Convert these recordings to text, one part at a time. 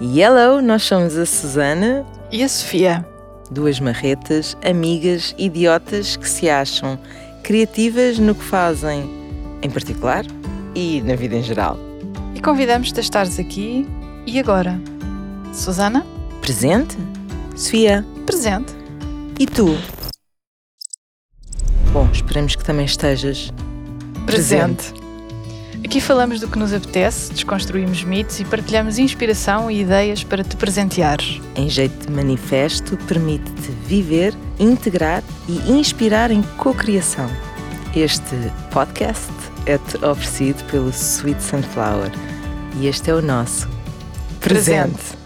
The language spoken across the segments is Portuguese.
Hello, nós somos a Susana, E a Sofia? duas marretas, amigas, idiotas que se acham criativas no que fazem em particular e na vida em geral. E convidamos-te a estares aqui e agora. Susana? Presente? Sofia, Presente. e tu? Bom, esperamos que também estejas Presente. Aqui falamos do que nos apetece, desconstruímos mitos e partilhamos inspiração e ideias para te presenteares. em jeito de manifesto, permite-te viver, integrar e inspirar em cocriação. Este podcast é-te oferecido pelo Sweet Sunflower e este é o nosso presente.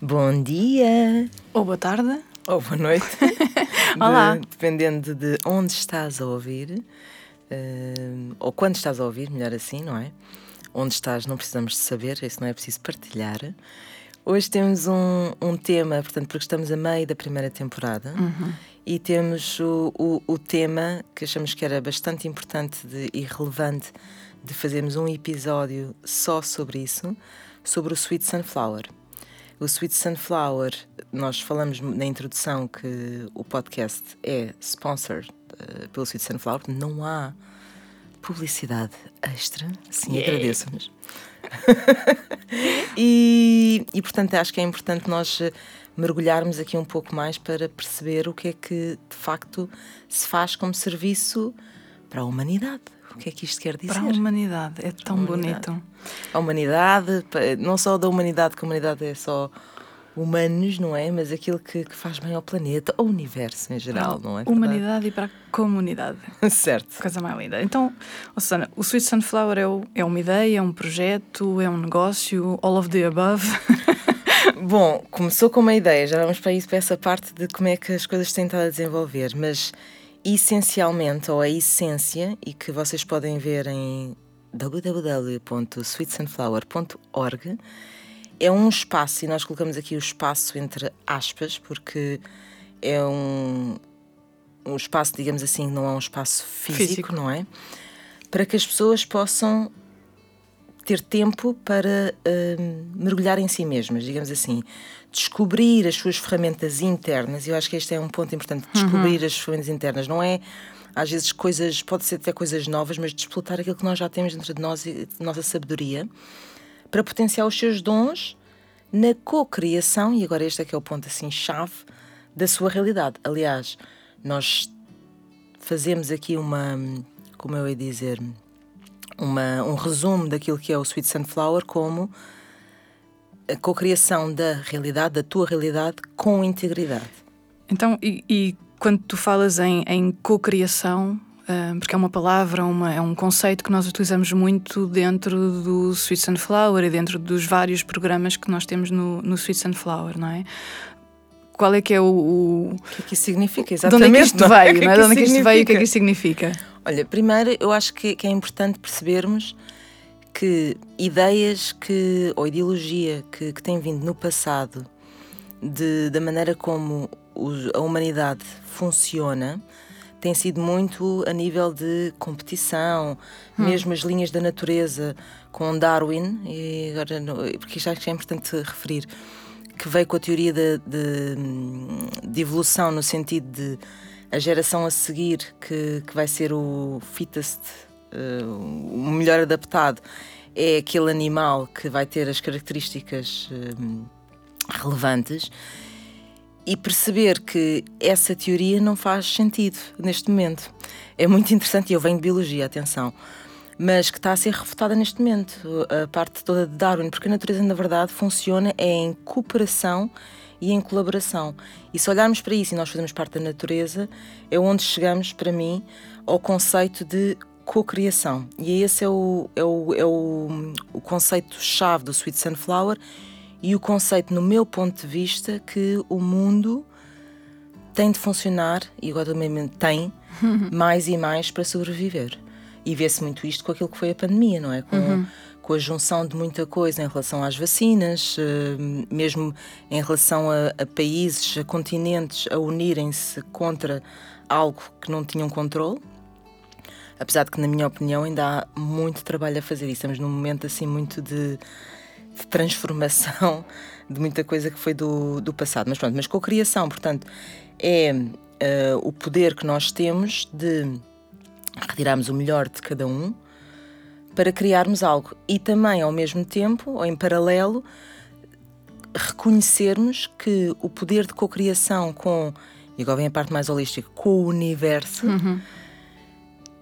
Bom dia Ou boa tarde. ou boa noite, Olá. De- dependendo de onde estás a ouvir eh, ou quando estás a ouvir, melhor assim, não é? Onde estás não precisamos de saber, isso não é preciso partilhar. Hoje temos um, um tema, portanto, porque estamos a meio da primeira temporada e temos o, o, o tema que achamos que era bastante importante de- e relevante de fazermos um episódio só sobre isso, sobre o Sweet Sunflower. O Sweet Sunflower, nós falamos na introdução que o podcast é sponsored eh, pelo Sweet Sunflower, não há publicidade extra, sim, Yeah. agradeço-nos. e, e, portanto, acho que é importante nós eh, mergulharmos aqui um pouco mais para perceber o que é que, de facto, se faz como serviço para a humanidade. O que é que isto quer dizer? Para a humanidade. É tão humanidade. bonito. a humanidade, não só da humanidade, que a humanidade é só humanos, não é? Mas aquilo que, que faz bem ao planeta, ao universo em geral, não é? verdade? Humanidade e para a comunidade. certo. Coisa mais linda. Então, oh, Susana, o Sweet Sunflower é, o- é uma ideia, é um projeto, é um negócio, all of the above. Bom, começou com uma ideia, já vamos para isso, para essa parte de como é que as coisas têm estado a desenvolver, mas essencialmente, ou a essência, e que vocês podem ver em www.sweetsunflower.org, é um espaço, e nós colocamos aqui o espaço entre aspas, porque é um, um espaço, digamos assim, não é um espaço físico, Físico. não é? Para que as pessoas possam ter tempo para hum, mergulhar em si mesmas, digamos assim, descobrir as suas ferramentas internas. E eu acho que este é um ponto importante: descobrir as ferramentas internas. Não é às vezes coisas, pode ser até coisas novas, mas desplotar aquilo que nós já temos dentro de nós e de nossa sabedoria para potenciar os seus dons na cocriação. E agora este é que é o ponto assim chave da sua realidade. Aliás, nós fazemos aqui uma, como eu ia dizer, uma, um resumo daquilo que é o Sweet Sunflower como a cocriação da realidade, da tua realidade, com integridade. Então, e, e quando tu falas em, em cocriação, ah, porque é uma palavra, uma, é um conceito que nós utilizamos muito dentro do Sweet Sunflower e dentro dos vários programas que nós temos no, no Sweet Sunflower, não é? Qual é que é o. o- O que é que isso significa? de Exatamente. onde é que isto veio? Não é é? que De onde é que isto veio e o que é que isto significa? Olha, primeiro eu acho que, que é importante percebermos que ideias que, ou ideologia que, que tem vindo no passado de, da maneira como os- a humanidade funciona tem sido muito a nível de competição, mesmo as linhas da natureza com Darwin, e agora, porque isto acho que é importante referir, que veio com a teoria de, de, de evolução no sentido de a geração a seguir que, que vai ser o fittest, eh, o melhor adaptado, é aquele animal que vai ter as características eh, relevantes e perceber que essa teoria não faz sentido neste momento. É muito interessante, e eu venho de biologia, atenção, mas que está a ser refutada neste momento, a parte toda de Darwin, porque a natureza, na verdade, funciona é em cooperação e em colaboração. E se olharmos para isso e nós fazemos parte da natureza, é onde chegamos, para mim, ao conceito de cocriação. E esse é o, é o, é o, o conceito-chave do Sweet Sunflower e o conceito, no meu ponto de vista, que o mundo tem de funcionar, e agora também tem, mais e mais para sobreviver. E vê-se muito isto com aquilo que foi a pandemia, não é? Com, com a junção de muita coisa em relação às vacinas, eh, mesmo em relação a, a países, a continentes a unirem-se contra algo que não tinham controle. Apesar de que, na minha opinião, ainda há muito trabalho a fazer e estamos num momento assim muito de, de transformação de muita coisa que foi do, do passado. Mas pronto, mas com a criação, portanto, é uh, o poder que nós temos de retirarmos o melhor de cada um para criarmos algo e também, ao mesmo tempo, ou em paralelo, reconhecermos que o poder de cocriação com, e agora vem a parte mais holística, com o universo, uhum.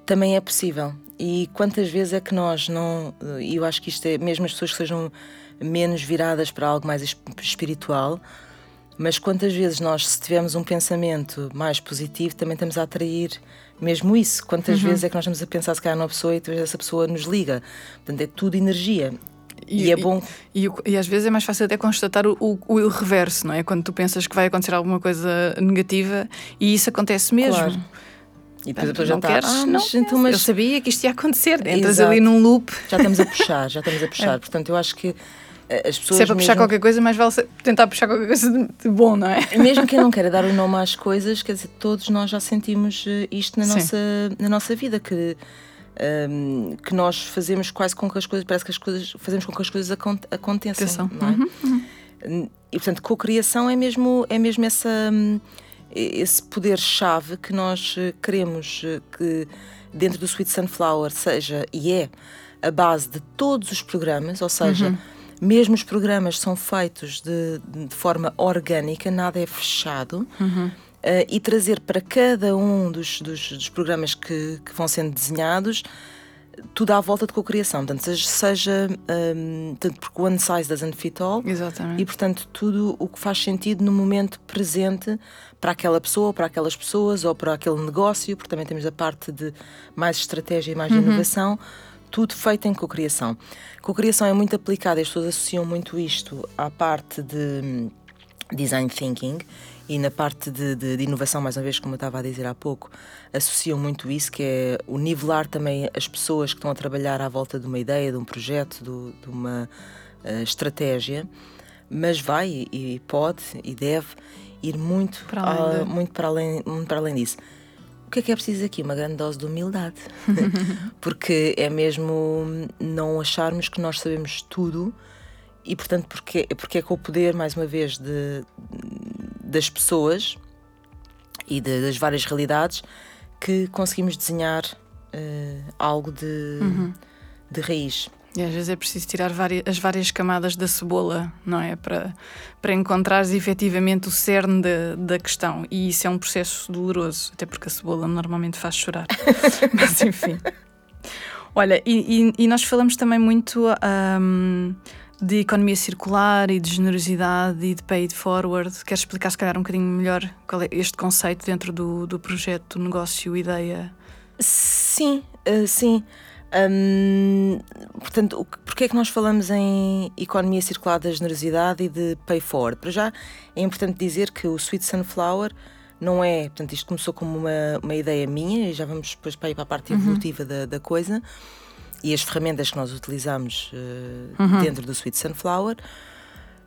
também é possível. E quantas vezes é que nós não. E eu acho que isto é, mesmo as pessoas que sejam menos viradas para algo mais espiritual, mas quantas vezes nós, se tivermos um pensamento mais positivo, também estamos a atrair mesmo isso. Quantas uhum. vezes é que nós estamos a pensar se calhar numa pessoa e depois essa pessoa nos liga? Portanto, é tudo energia. E, e, é bom. E, e, e, às vezes é mais fácil até constatar o, o, o, reverso, não é? Quando tu pensas que vai acontecer alguma coisa negativa e isso acontece mesmo. Claro. E depois a pessoa já está. Queres, ah, mas, então, mas... Eu sabia que isto ia acontecer. Entras Exato. ali num loop. Já estamos a puxar, já estamos a puxar. É. Portanto, eu acho que as pessoas. Se é para mesmo... puxar qualquer coisa, mais vale tentar puxar qualquer coisa de bom, não é? Mesmo quem não queira dar o nome às coisas, quer dizer, todos nós já sentimos eh, isto na, nossa, na nossa vida, que um, ehm, que nós fazemos quase com que as coisas, parece que as coisas, fazemos com que as coisas aconteçam. Não é? Uhum, uhum. E portanto, co-criação é mesmo, é mesmo essa, hum, esse poder-chave que nós eh, queremos eh, que dentro do Sweet Sunflower seja e é a base de todos os programas, ou seja, uhum. Mesmo os programas são feitos de, de forma orgânica, nada é fechado. Uhum uh, e trazer para cada um dos, dos, dos programas que, que, vão sendo desenhados tudo à volta de cocriação, portanto, seja, um, tanto porque one size doesn't fit all Exatamente. e portanto tudo o que faz sentido no momento presente para aquela pessoa, para aquelas pessoas ou para aquele negócio, porque também temos a parte de mais estratégia e mais uhum. inovação, tudo feito em cocriação. Cocriação é muito aplicada, as pessoas associam muito isto à parte de hum, design thinking e na parte de, de, de, inovação, mais uma vez, como eu estava a dizer há pouco, associam muito isso, que é o nivelar também as pessoas que estão a trabalhar à volta de uma ideia, de um projeto, do, de uma uh, estratégia, mas vai e pode e deve ir muito para muito para além, muito para além disso. O que é que é preciso aqui? Uma grande dose de humildade. porque é mesmo não acharmos que nós sabemos tudo e, portanto, porque, porque é com o poder, mais uma vez, de, das pessoas e de, das várias realidades que conseguimos desenhar uh, algo de, uhum. de raiz. E às vezes é preciso tirar várias, as várias camadas da cebola, não é? Para, para encontrares efetivamente o cerne da, da questão. E isso é um processo doloroso, até porque a cebola normalmente faz chorar. Mas enfim. Olha, e, e, e, nós falamos também muito. Um, de economia circular e de generosidade e de pay it forward. Queres explicar, se calhar, um bocadinho melhor qual é este conceito dentro do, do projeto, negócio, ideia? Sim, uh, sim. Portanto, porquê é que nós falamos em economia circular da generosidade e de pay forward? Para já, é importante dizer que o Sweet Sunflower não é, portanto, isto começou como uma, uma ideia minha e já vamos depois para, para a parte uhum. evolutiva uhum. da, da coisa e as ferramentas que nós utilizamos uh, uhum. dentro do Sweet Sunflower,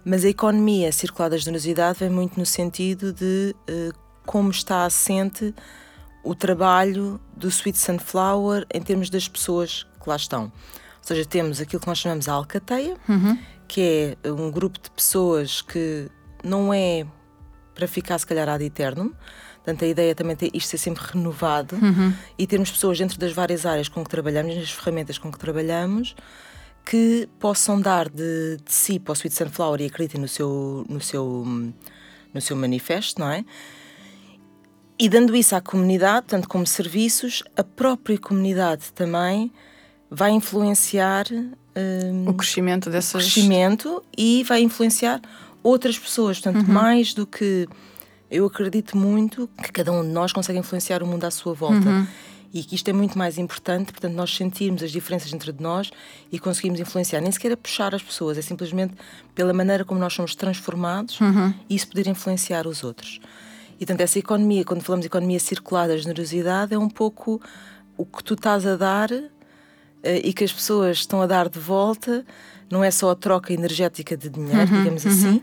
mas a economia circular da generosidade vem muito no sentido de uh, como está assente o trabalho do Sweet Sunflower em termos das pessoas que lá estão. Ou seja, temos aquilo que nós chamamos a alcateia, uhum. que é um grupo de pessoas que não é para ficar, se calhar, ad eternum, Portanto, a ideia também é isto ser sempre renovado uhum. e termos pessoas dentro das várias áreas com que trabalhamos, nas ferramentas com que trabalhamos, que possam dar de, de si para o Sweet Sunflower e acreditem no seu, no, seu, no seu manifesto, não é? E dando isso à comunidade, tanto como serviços, a própria comunidade também vai influenciar um, o crescimento dessas... o crescimento e vai influenciar outras pessoas. Portanto, uhum. mais do que eu acredito muito que cada um de nós consegue influenciar o mundo à sua volta. Uhum. E que isto é muito mais importante, portanto, nós sentirmos as diferenças entre nós e conseguimos influenciar. Nem sequer é puxar as pessoas, é simplesmente pela maneira como nós somos transformados uhum. isso poder influenciar os outros. E, portanto, essa economia, quando falamos de economia circular da generosidade, é um pouco o que tu estás a dar eh, e que as pessoas estão a dar de volta. Não é só a troca energética de dinheiro, uhum, digamos uhum. assim,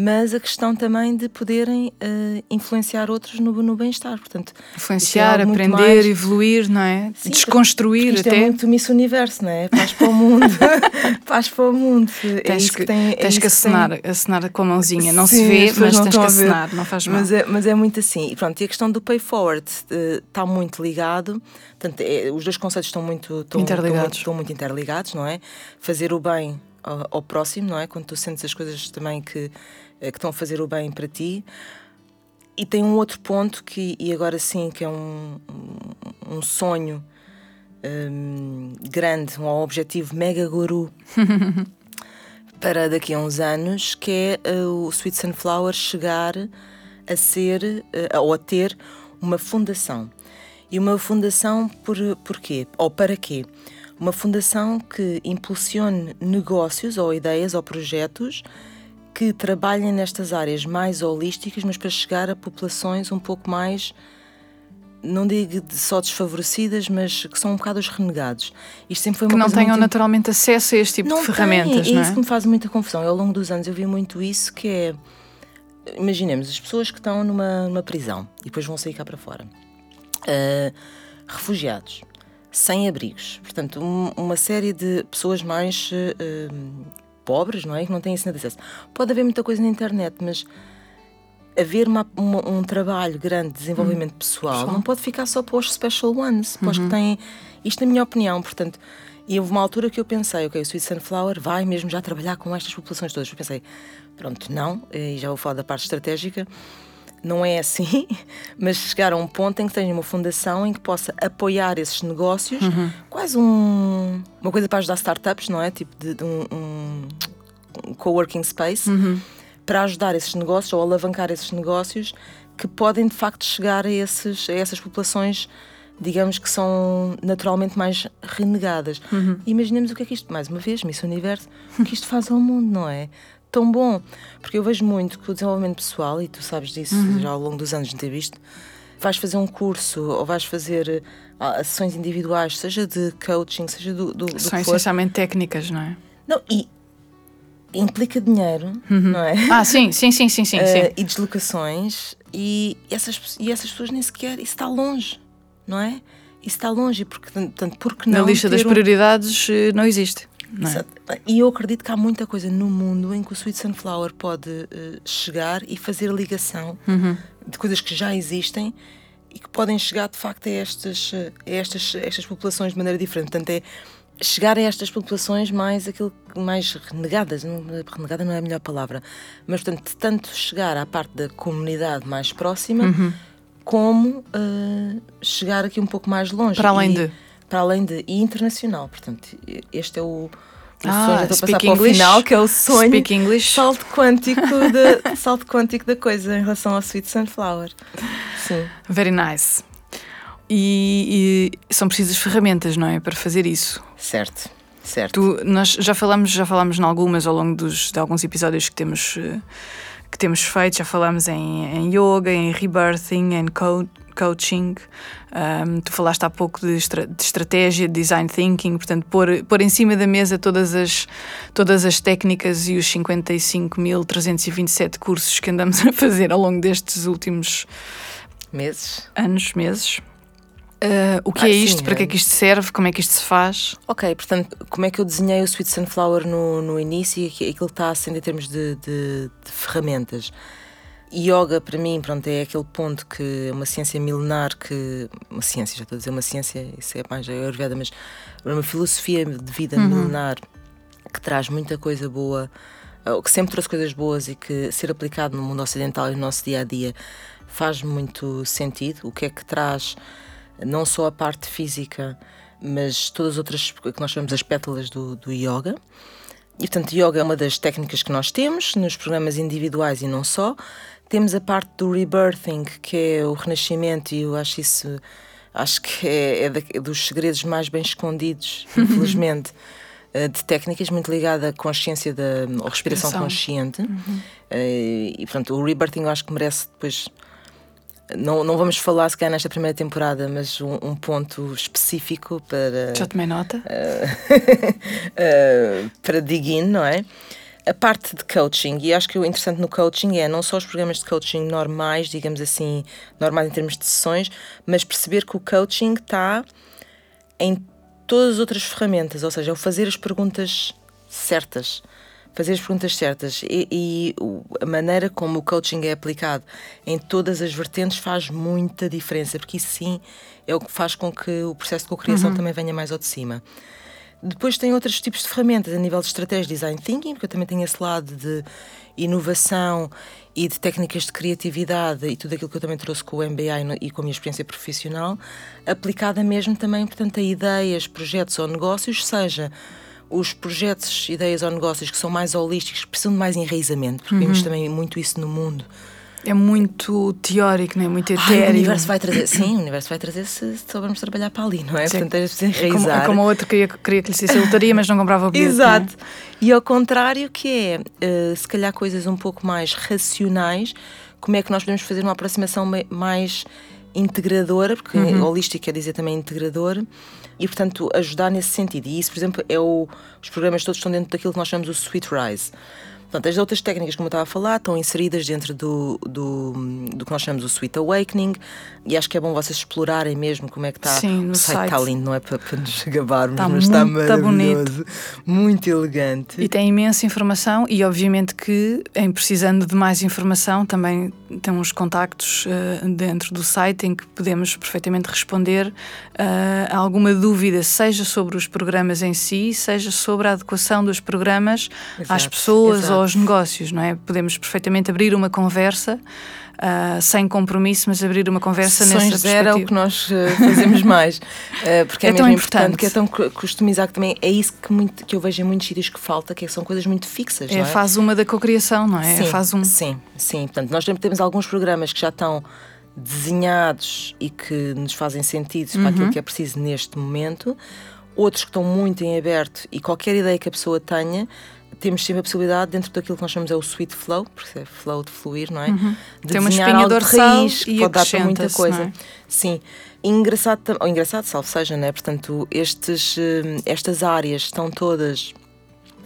mas a questão também de poderem uh, influenciar outros no, no bem-estar. Portanto, influenciar, é aprender, mais... evoluir, não é? Sim, Desconstruir isto é até. é muito Miss Universo, não é? Paz para o mundo. Paz para o mundo. É tens é que, que, tem, tens é que acenar, tem... acenar com a mãozinha. Não Sim, se vê, mas tens que acenar, não faz mal. Mas é, mas é muito assim. E pronto, e a questão do pay forward uh, está muito ligado. Portanto, é, os dois conceitos estão muito, estão, interligados. Estão muito, estão muito interligados, não é? Fazer o bem ao, ao próximo, não é? Quando tu sentes as coisas também que eh, que estão a fazer o bem para ti. E tem um outro ponto que, e agora sim, que é um, um sonho um, grande, um objetivo mega guru para daqui a uns anos, que é uh, o Sweet Sunflower chegar a ser uh, ou a ter uma fundação. E uma fundação por porquê? Ou para quê? Uma fundação que impulsione negócios ou ideias ou projetos que trabalhem nestas áreas mais holísticas, mas para chegar a populações um pouco mais, não digo só desfavorecidas, mas que são um bocado os renegados. Isto sempre foi uma que não tenham muito... naturalmente acesso a este tipo não de ferramentas. Tem. Não é isso que me faz muita confusão. ao longo dos anos eu vi muito isso, que é, imaginemos, as pessoas que estão numa, numa prisão e depois vão sair cá para fora. Uh, refugiados, sem abrigos, portanto, um, uma série de pessoas mais uh, pobres, não é? Que não têm esse acesso. Pode haver muita coisa na internet, mas haver uma, uma, um trabalho grande de desenvolvimento uhum. pessoal não pode ficar só para os special ones, para os uhum. que têm. Isto, na minha opinião, portanto. E houve uma altura que eu pensei, ok, o Sweet Sunflower vai mesmo já trabalhar com estas populações todas. Eu pensei, pronto, não, e já vou falar da parte estratégica, não é assim, mas chegar a um ponto em que tenha uma fundação em que possa apoiar esses negócios, uhum. quase um, uma coisa para ajudar startups, não é? Tipo de, de um, um, um coworking space, uhum. para ajudar esses negócios ou alavancar esses negócios que podem de facto chegar a, esses, a essas populações digamos que são naturalmente mais renegadas. Uhum. Imaginemos o que é que isto, mais uma vez, Miss Universo, o que isto faz ao mundo, não é? Tão bom. Porque eu vejo muito que o desenvolvimento pessoal, e tu sabes disso uhum. já ao longo dos anos de ter visto, vais fazer um curso ou vais fazer sessões individuais, seja de coaching, seja do, do, do São essencialmente técnicas, não é? Não, e implica dinheiro, uhum. não é? Ah, sim, sim, sim, sim, sim. Uh, sim. E deslocações, e essas, e essas pessoas nem sequer, isso está longe, não é? Isso está longe, porque, portanto, porque não. Na lista das prioridades eh, não existe. É? E eu acredito que há muita coisa no mundo em que o Sweet Sunflower pode uh, chegar e fazer ligação uhum. de coisas que já existem e que podem chegar de facto a estas, a estas, a estas populações de maneira diferente. Portanto, é chegar a estas populações mais aquilo mais renegadas, renegada não é a melhor palavra, mas portanto, tanto chegar à parte da comunidade mais próxima, uhum. como uh, chegar aqui um pouco mais longe. Para além e, de para além de e internacional. Portanto, este é o, o ah, sonho, estou a passar para o final, que é o sonho speak English. salto quântico, de, salto quântico da coisa em relação ao Sweet Sunflower. Sim. Very nice. E, e, são precisas ferramentas, não é? Para fazer isso. Certo, certo. Tu, nós já falamos, já falamos em algumas ao longo dos, de alguns episódios que temos, eh, que temos feito, já falamos em, em yoga, em rebirthing, em code coaching. Um, tu falaste há pouco de, estra de, estratégia, de design thinking, portanto, pôr, pôr em cima da mesa todas as, todas as técnicas e os 55.327 cursos que andamos a fazer ao longo destes últimos meses. Anos, meses. Uh, o que ah, é isto? Sim, para que é. é que isto serve? Como é que isto se faz? Ok, portanto, como é que eu desenhei o Sweet Sunflower no, no início e aquilo que está sendo em termos de, de, de ferramentas? Yoga, para mim, pronto, é aquele ponto que é uma ciência milenar que. Uma ciência, já estou a dizer uma ciência, isso é mais a Ayurveda, mas uma filosofia de vida uhum. milenar que traz muita coisa boa, que sempre trouxe coisas boas e que ser aplicado no mundo ocidental e no nosso dia a dia faz muito sentido. O que é que traz não só a parte física, mas todas as outras que nós chamamos as pétalas do, do yoga. E portanto, yoga é uma das técnicas que nós temos nos programas individuais e não só. Temos a parte do rebirthing, que é o renascimento, e eu acho isso acho que é, é, é dos segredos mais bem escondidos, infelizmente, eh, de técnicas muito ligada à consciência da à respiração consciente. Uhum. Eh, e portanto, o rebirthing eu acho que merece depois. Não, não vamos falar se calhar nesta primeira temporada, mas um, um ponto específico para. Já tomei nota. Uh, uh, para dig in, não é? A parte de coaching, e acho que o interessante no coaching é não só os programas de coaching normais, digamos assim, normais em termos de sessões, mas perceber que o coaching está em todas as outras ferramentas, ou seja, é o fazer as perguntas certas. Fazer as perguntas certas e, e a maneira como o coaching é aplicado em todas as vertentes faz muita diferença, porque isso sim é o que faz com que o processo de cocriação uhum. também venha mais ao de cima. Depois tem outros tipos de ferramentas a nível de estratégia design thinking, porque eu também tenho esse lado de inovação e de técnicas de criatividade e tudo aquilo que eu também trouxe com o MBA e com a minha experiência profissional, aplicada mesmo também, portanto, a ideias, projetos ou negócios, seja os projetos, ideias ou negócios que são mais holísticos, que precisam de mais enraizamento, porque uhum. vemos também muito isso no mundo é muito teórico, não é? Muito etéreo. Ai, o universo vai trazer, sim, o universo vai trazer se, soubermos trabalhar para ali, não é? Sim. Portanto, é preciso enraizar. É como, é como o outro queria, queria que lhe disse lotaria, mas não comprava o bilhete. É? Exato. E ao contrário, que é, uh, se calhar, coisas um pouco mais racionais, como é que nós podemos fazer uma aproximação mais integradora, porque uhum. holística quer dizer também integrador, e portanto ajudar nesse sentido. E isso, por exemplo, é o, os programas todos estão dentro daquilo que nós chamamos o Sweet Rise. Portanto, as outras técnicas, como eu estava a falar, estão inseridas dentro do, do, do que nós chamamos o Sweet Awakening e acho que é bom vocês explorarem mesmo como é que está. Sim, no o site. está lindo, não é para, para nos gabarmos, está mas está maravilhoso, bonito. muito elegante. E tem imensa informação e obviamente que, em precisando de mais informação, também tem uns contactos uh, dentro do site em que podemos perfeitamente responder uh, a alguma dúvida, seja sobre os programas em si, seja sobre a adequação dos programas exato, às pessoas exato aos negócios, não é? Podemos perfeitamente abrir uma conversa Uh, sem compromisso, mas abrir uma conversa Sessões nessa zero é o que nós uh, fazemos mais, uh, porque é, é mesmo tão importante. que é tão customizado que também é isso que, muito, que eu vejo em muitos sítios que falta, que são coisas muito fixas. É, é? fase uma da cocriação, não é? Sim, é um. sim, sim. Portanto, nós temos alguns programas que já estão desenhados e que nos fazem sentido uhum. para aquilo que é preciso neste momento, outros que estão muito em aberto e qualquer ideia que a pessoa tenha temos sempre a possibilidade, dentro daquilo que nós chamamos é o sweet flow, porque é flow de fluir, não é? Uhum. De Tem uma espinha dorsal raiz, que pode dar para muita coisa. É? Sim. Engraçado, ou engraçado, salvo seja, não é? Portanto, estes, eh, estas áreas estão todas,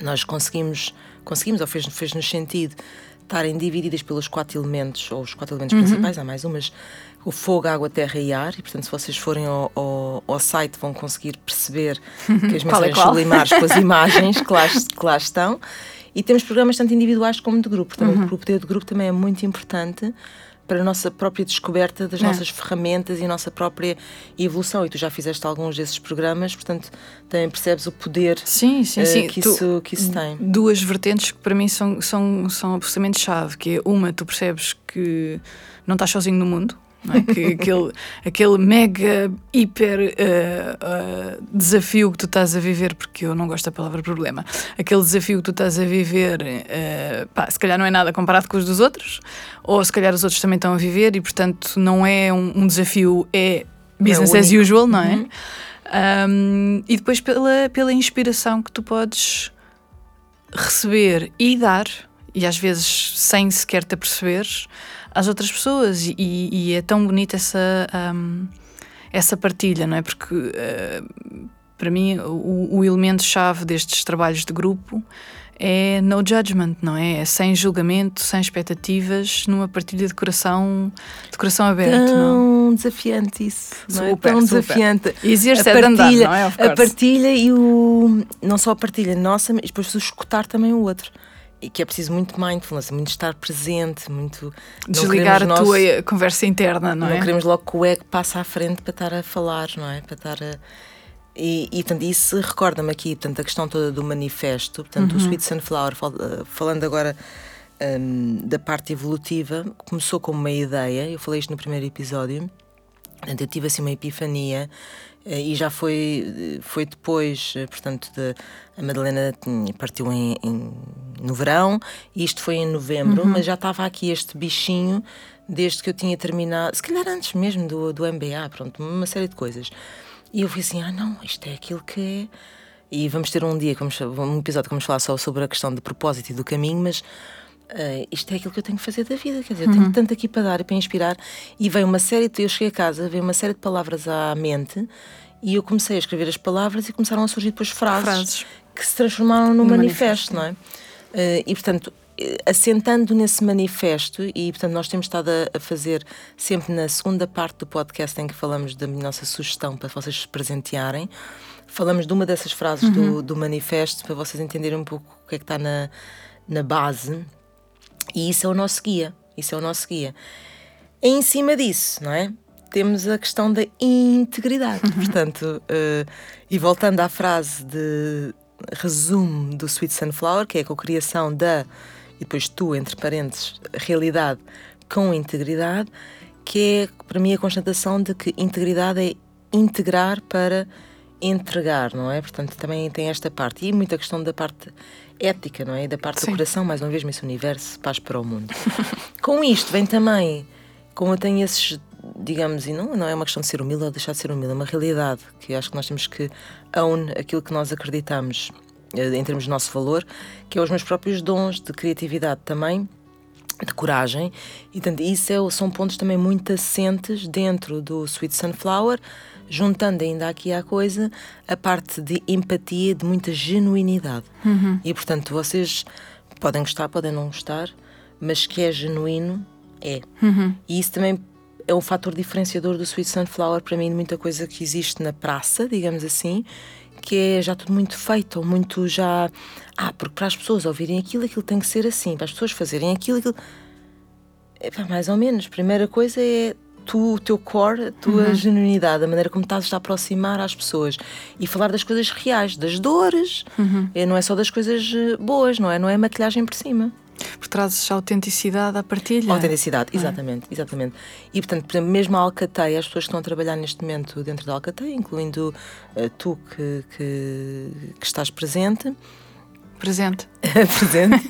nós conseguimos, conseguimos ou fez-nos fez sentido, estarem divididas pelos quatro elementos, ou os quatro elementos uhum. principais, há mais umas, o fogo, água, terra e ar, e portanto, se vocês forem ao, ao, ao site, vão conseguir perceber que as mensagens é sublimares com as imagens que lá, que lá estão. E temos programas tanto individuais como de grupo. Portanto, uhum. o poder de grupo também é muito importante para a nossa própria descoberta das é. nossas ferramentas e a nossa própria evolução. E tu já fizeste alguns desses programas, portanto, também percebes o poder sim, sim, uh, sim. Que, tu, isso, que isso tem. Duas vertentes que para mim são, são, são absolutamente chave, que é uma, tu percebes que não estás sozinho no mundo, é? que, aquele, aquele mega, hiper uh, uh, desafio que tu estás a viver, porque eu não gosto da palavra problema, aquele desafio que tu estás a viver, uh, pá, se calhar não é nada comparado com os dos outros, ou se calhar os outros também estão a viver e, portanto, não é um, um desafio, é business é as usual, não é? Uhum. Um, e depois pela, pela inspiração que tu podes receber e dar, e às vezes sem sequer te aperceberes às outras pessoas e, e é tão bonita essa, um, essa partilha, não é? Porque uh, para mim o, o elemento-chave destes trabalhos de grupo é no judgment, não é? É sem julgamento, sem expectativas, numa partilha de coração, de coração aberto. Tão não? desafiante isso, não é? Tão super. desafiante. E exercer a partilha, andar, é? A partilha e o não só a partilha nossa, mas depois escutar também o outro e que é preciso muito mindfulness, muito estar presente, muito desligar a nosso, tua conversa interna, não, não é? Não queremos logo que o ego passe à frente para estar a falar, não é? Para estar a e, e portanto, isso recorda-me aqui portanto, a questão toda do manifesto, portanto, uhum. o Sweet Sunflower, eh, falando agora um, da parte evolutiva, começou como uma ideia, eu falei isto no primeiro episódio, portanto, eu tive assim uma epifania eh, e já foi, foi depois, eh, portanto, de, a Madalena partiu em, em, no verão isto foi em novembro, uhum. mas já estava aqui este bichinho desde que eu tinha terminado, se calhar antes mesmo do, do MBA, pronto, uma série de coisas. E eu fui assim, ah não, isto é aquilo que é. E vamos ter um dia, vamos, um episódio que vamos falar só sobre a questão do propósito e do caminho, mas Uh, isto é aquilo que eu tenho que fazer da vida, quer dizer, eu tenho uhum. tanto aqui para dar e para inspirar. E veio uma série, de, eu cheguei a casa, veio uma série de palavras à mente e eu comecei a escrever as palavras e começaram a surgir depois frases, frases. que se transformaram no, no manifesto, manifesto, não é? Uh, e, portanto, assentando nesse manifesto, e portanto nós temos estado a, a, fazer sempre na segunda parte do podcast em que falamos da nossa sugestão para vocês se presentearem, falamos de uma dessas frases uhum. do, do manifesto para vocês entenderem um pouco o que é que está na, na base, e isso é o nosso guia. Isso é o nosso guia. E em cima disso, não é? Temos a questão da integridade. Uhum. Portanto, uh, e voltando à frase de resumo do Sweet Sunflower, que é a cocriação da, e depois tu, entre parênteses, realidade com integridade, que é para mim a constatação de que integridade é integrar para entregar, não é? Portanto, também tem esta parte. E muita questão da parte ética, não é? Da parte Sim. do coração, mais uma vez, Miss Universo, paz para o mundo. Com isto vem também, como eu tenho esses, digamos, e não, não é uma questão de ser humilde ou deixar de ser humilde, é uma realidade que acho que nós temos que own aquilo que nós acreditamos eh, em termos de nosso valor, que é os meus próprios dons de criatividade também, de coragem. E, portanto, isso é, são pontos também muito assentes dentro do Sweet Sunflower, juntando ainda aqui à coisa a parte de empatia, de muita genuinidade. Uhum. E portanto, vocês podem gostar, podem não gostar, mas que é genuíno, é. Uhum. E isso também é um fator diferenciador do Sweet Sunflower para mim, de muita coisa que existe na praça, digamos assim, que é já tudo muito feito, ou muito já. Ah, porque para as pessoas ouvirem aquilo, aquilo tem que ser assim, para as pessoas fazerem aquilo, aquilo. Epá, mais ou menos. Primeira coisa é tu, o teu core, a tua uhum. genuinidade, a maneira como estás a aproximar às pessoas e falar das coisas reais, das dores, uhum. e não é só das coisas eh, boas, não é? Não é maquilhagem por cima. Por trazes autenticidade à partilha. Autenticidade, é? exatamente, exatamente. E portanto, por exemplo, mesmo a Alcateia, as pessoas que estão a trabalhar neste momento dentro da Alcateia, incluindo uh, tu que, que, que estás presente, Presente. Presente.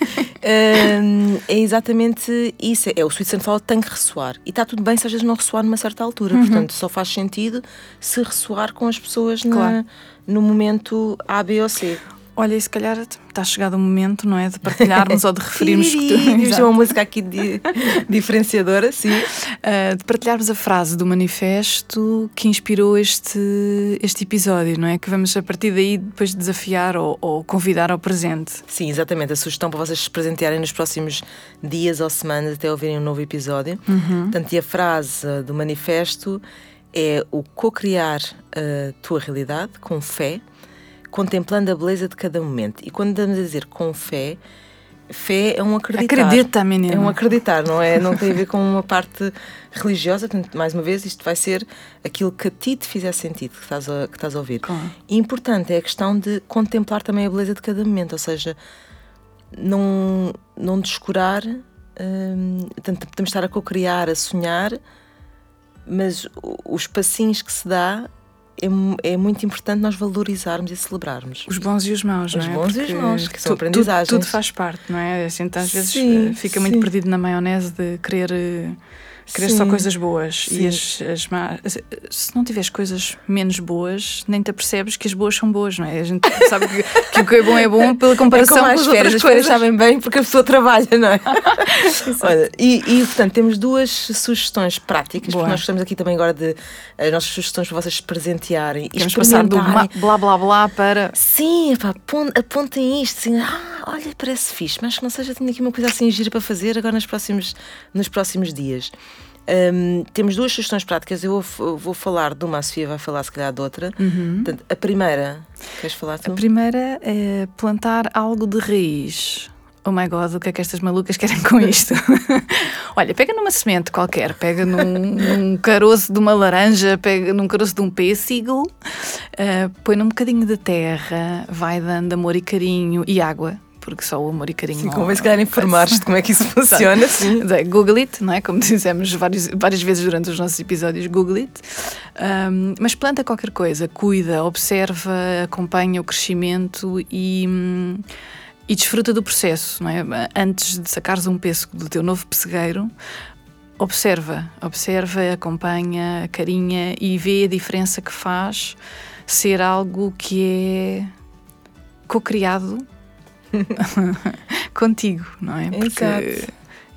um, é exatamente isso. É, o Sweet Sunflower tem que ressoar. E está tudo bem se às vezes não ressoar numa certa altura. Uhum. Portanto, só faz sentido se ressoar com as pessoas claro. na, no momento A, B ou C. Olha, e se calhar está chegado o momento, não é? De partilharmos ou de referirmos que tu. é uma música aqui de, diferenciadora, sim. Uh, de partilharmos a frase do manifesto que inspirou este, este episódio, não é? Que vamos a partir daí depois desafiar ou, ou convidar ao presente. Sim, exatamente. A sugestão para vocês se presentearem nos próximos dias ou semanas até ouvirem um novo episódio. Uhum. Portanto, e a frase do manifesto é o co-criar a tua realidade com fé contemplando a beleza de cada momento. E quando estamos a dizer com fé, fé é um acreditar. Acredita, menina. É um acreditar, não é? Não tem a ver com uma parte religiosa. Portanto, mais uma vez, isto vai ser aquilo que a ti te fizer sentido, que estás a, que estás a ouvir. Claro. E importante é a questão de contemplar também a beleza de cada momento, ou seja, não, não descurar. Hum, portanto, podemos estar a co-criar, a sonhar, mas os passinhos que se dá é, é, muito importante nós valorizarmos e celebrarmos. Os bons e os maus, os não é? Os bons Porque e os maus, que são tu, aprendizagens. Tudo, tudo, faz parte, não é? Assim, às vezes sim, eh, fica sim. muito perdido na maionese de querer eh, Querer só coisas boas Sim. e as, as más. Se não tiveres coisas menos boas, nem te apercebes que as boas são boas, não é? A gente sabe que, que o que é bom é bom pela comparação é com as férias. As férias sabem bem porque a pessoa trabalha, não é? Olha, e, e, portanto, temos duas sugestões práticas, Boa. porque nós estamos aqui também agora de as nossas sugestões para vocês se presentearem e Queremos passar do blá blá blá para. Sim, pá, apontem isto, assim, ah, olha, parece fixe, mas que não seja, tenho aqui uma coisa assim gira para fazer agora nos próximos, nos próximos dias. Um, temos duas sugestões práticas. Eu vou, vou, falar de uma, a Sofia vai falar se calhar de outra. Uhum. Portanto, a primeira, queres falar tu? A primeira é plantar algo de raiz. Oh my god, o que é que estas malucas querem com isto? Olha, pega numa semente qualquer, pega num, num, caroço de uma laranja, pega num caroço de um pêssego, uh, põe num bocadinho de terra, vai dando amor e carinho e água porque só o amor e carinho. Sim, convém se calhar informar-te de como é que isso funciona. sim. Google it, não é? Como dissemos várias, várias vezes durante os nossos episódios, Google it. Um, mas planta qualquer coisa, cuida, observa, acompanha o crescimento e. e desfruta do processo, não é? Antes de sacares um pêssego do teu novo pessegueiro, observa, observa, acompanha, carinha e vê a diferença que faz ser algo que é co-criado contigo, não é? Porque Exato.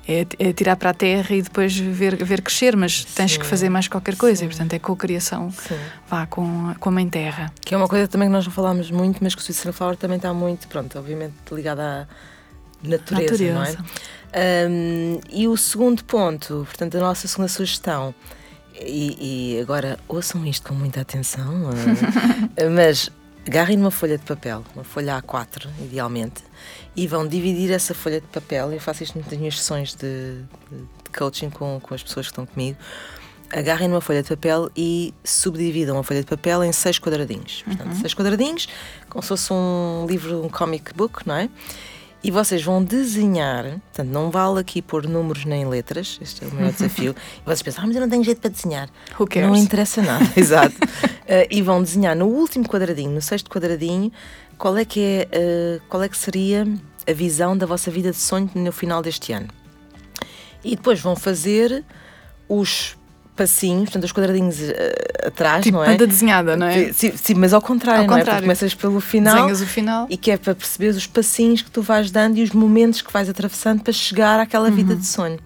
é, é tirar para a terra e depois ver, ver crescer, mas tens Sim. que fazer mais qualquer coisa Sim. e, portanto, é co-criação vá com, com a mãe terra. Que é uma coisa também que nós não falámos muito, mas que o Sweet Sunflower também está muito, pronto, obviamente ligada natureza, natureza. não é? Um, e o segundo ponto, portanto, a nossa segunda sugestão, e, e agora ouçam isto com muita atenção, uh, mas agarrem numa folha de papel, uma folha A4, idealmente, e vão dividir essa folha de papel. Eu faço isto nas minhas sessões de, de coaching com, com as pessoas que estão comigo. Agarrem numa folha de papel e subdividam a folha de papel em seis quadradinhos. Portanto, uhum. seis quadradinhos, como se fosse um livro, um comic book, não é? E vocês vão desenhar, portanto, não vale aqui pôr números nem letras, este é o meu desafio. e vocês pensam, ah, mas eu não tenho jeito para desenhar. Who cares? Não interessa nada, exato. Uh, e vão desenhar no último quadradinho, no sexto quadradinho, qual é que é, uh, qual é que seria a visão da vossa vida de sonho no final deste ano. E depois vão fazer os passinhos, portanto, os quadradinhos uh, atrás, tipo não é? Banda desenhada, não é? Sim, sim, mas ao contrário, ao não contrário. é? Porque começas pelo final. Desenhas o final. E que é para perceber os passinhos que tu vais dando e os momentos que vais atravessando para chegar àquela vida uhum. de sonho.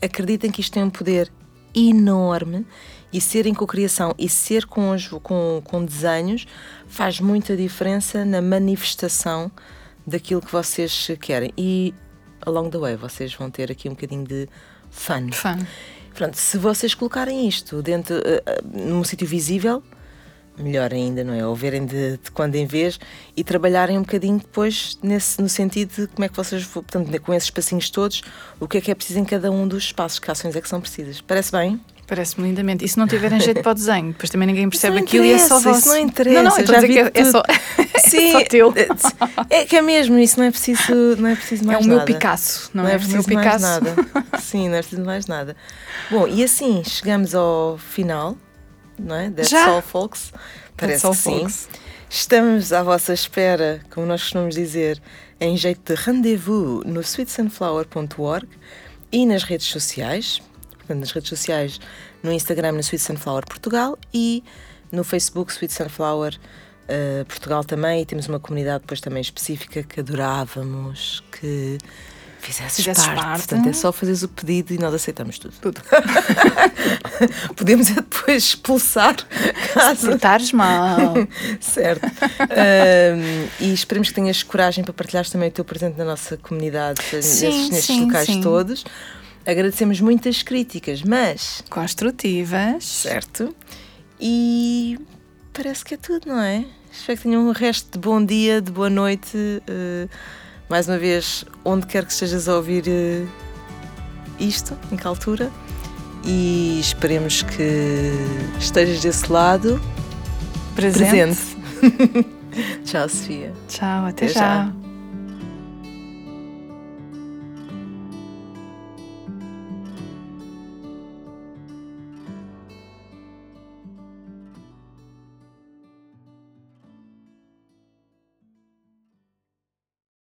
Acreditem que isto tem um poder enorme e ser em cocriação e ser com, os, com, com desenhos faz muita diferença na manifestação daquilo que vocês querem. E along the way vocês vão ter aqui um bocadinho de fun. Fun. Pronto, se vocês colocarem isto dentro, uh, num sítio visível, melhor ainda, não é? Ou verem de, de, quando em vez e trabalharem um bocadinho depois nesse, no sentido de como é que vocês, portanto, com esses espacinhos todos, o que é que é preciso em cada um dos espaços, que ações é que são precisas. Parece bem? Parece-me lindamente. E se não tiverem jeito para o desenho, depois também ninguém percebe aquilo e é só vosso. Isso não interessa. Não, não, já vi que é, só, Sim, é só teu. É que é mesmo, isso não é preciso, não é preciso mais nada. É o meu Picasso, não, não é? é preciso mais nada. Sim, não é preciso mais nada. Bom, e assim chegamos ao final, não é? That's já? all, folks. Parece all, que sim. Folks. Estamos à vossa espera, como nós costumamos dizer, em jeito de rendezvous no sweetsunflower.org e nas redes sociais portanto, nas redes sociais, no Instagram, na Sweet Sunflower Portugal e no Facebook, Sweet Sunflower uh, Portugal também. E temos uma comunidade depois também específica que adorávamos que fizesses, fizesses parte. parte. Portanto, é só fazeres o pedido e nós aceitamos tudo. Tudo. Podemos é depois expulsar caso. Se mal. certo. Um, e esperemos que tenhas coragem para partilhares também o teu presente na nossa comunidade, sim, nesses, nestes sim, locais sim. todos. Agradecemos muitas críticas, mas. Construtivas. Certo. E parece que é tudo, não é? Espero que tenham um resto de bom dia, de boa noite. Uh, mais uma vez, onde quer que estejas a ouvir uh, isto, em que altura. E esperemos que estejas desse lado presente. presente. Tchau, Sofia. Tchau, até, até já. já.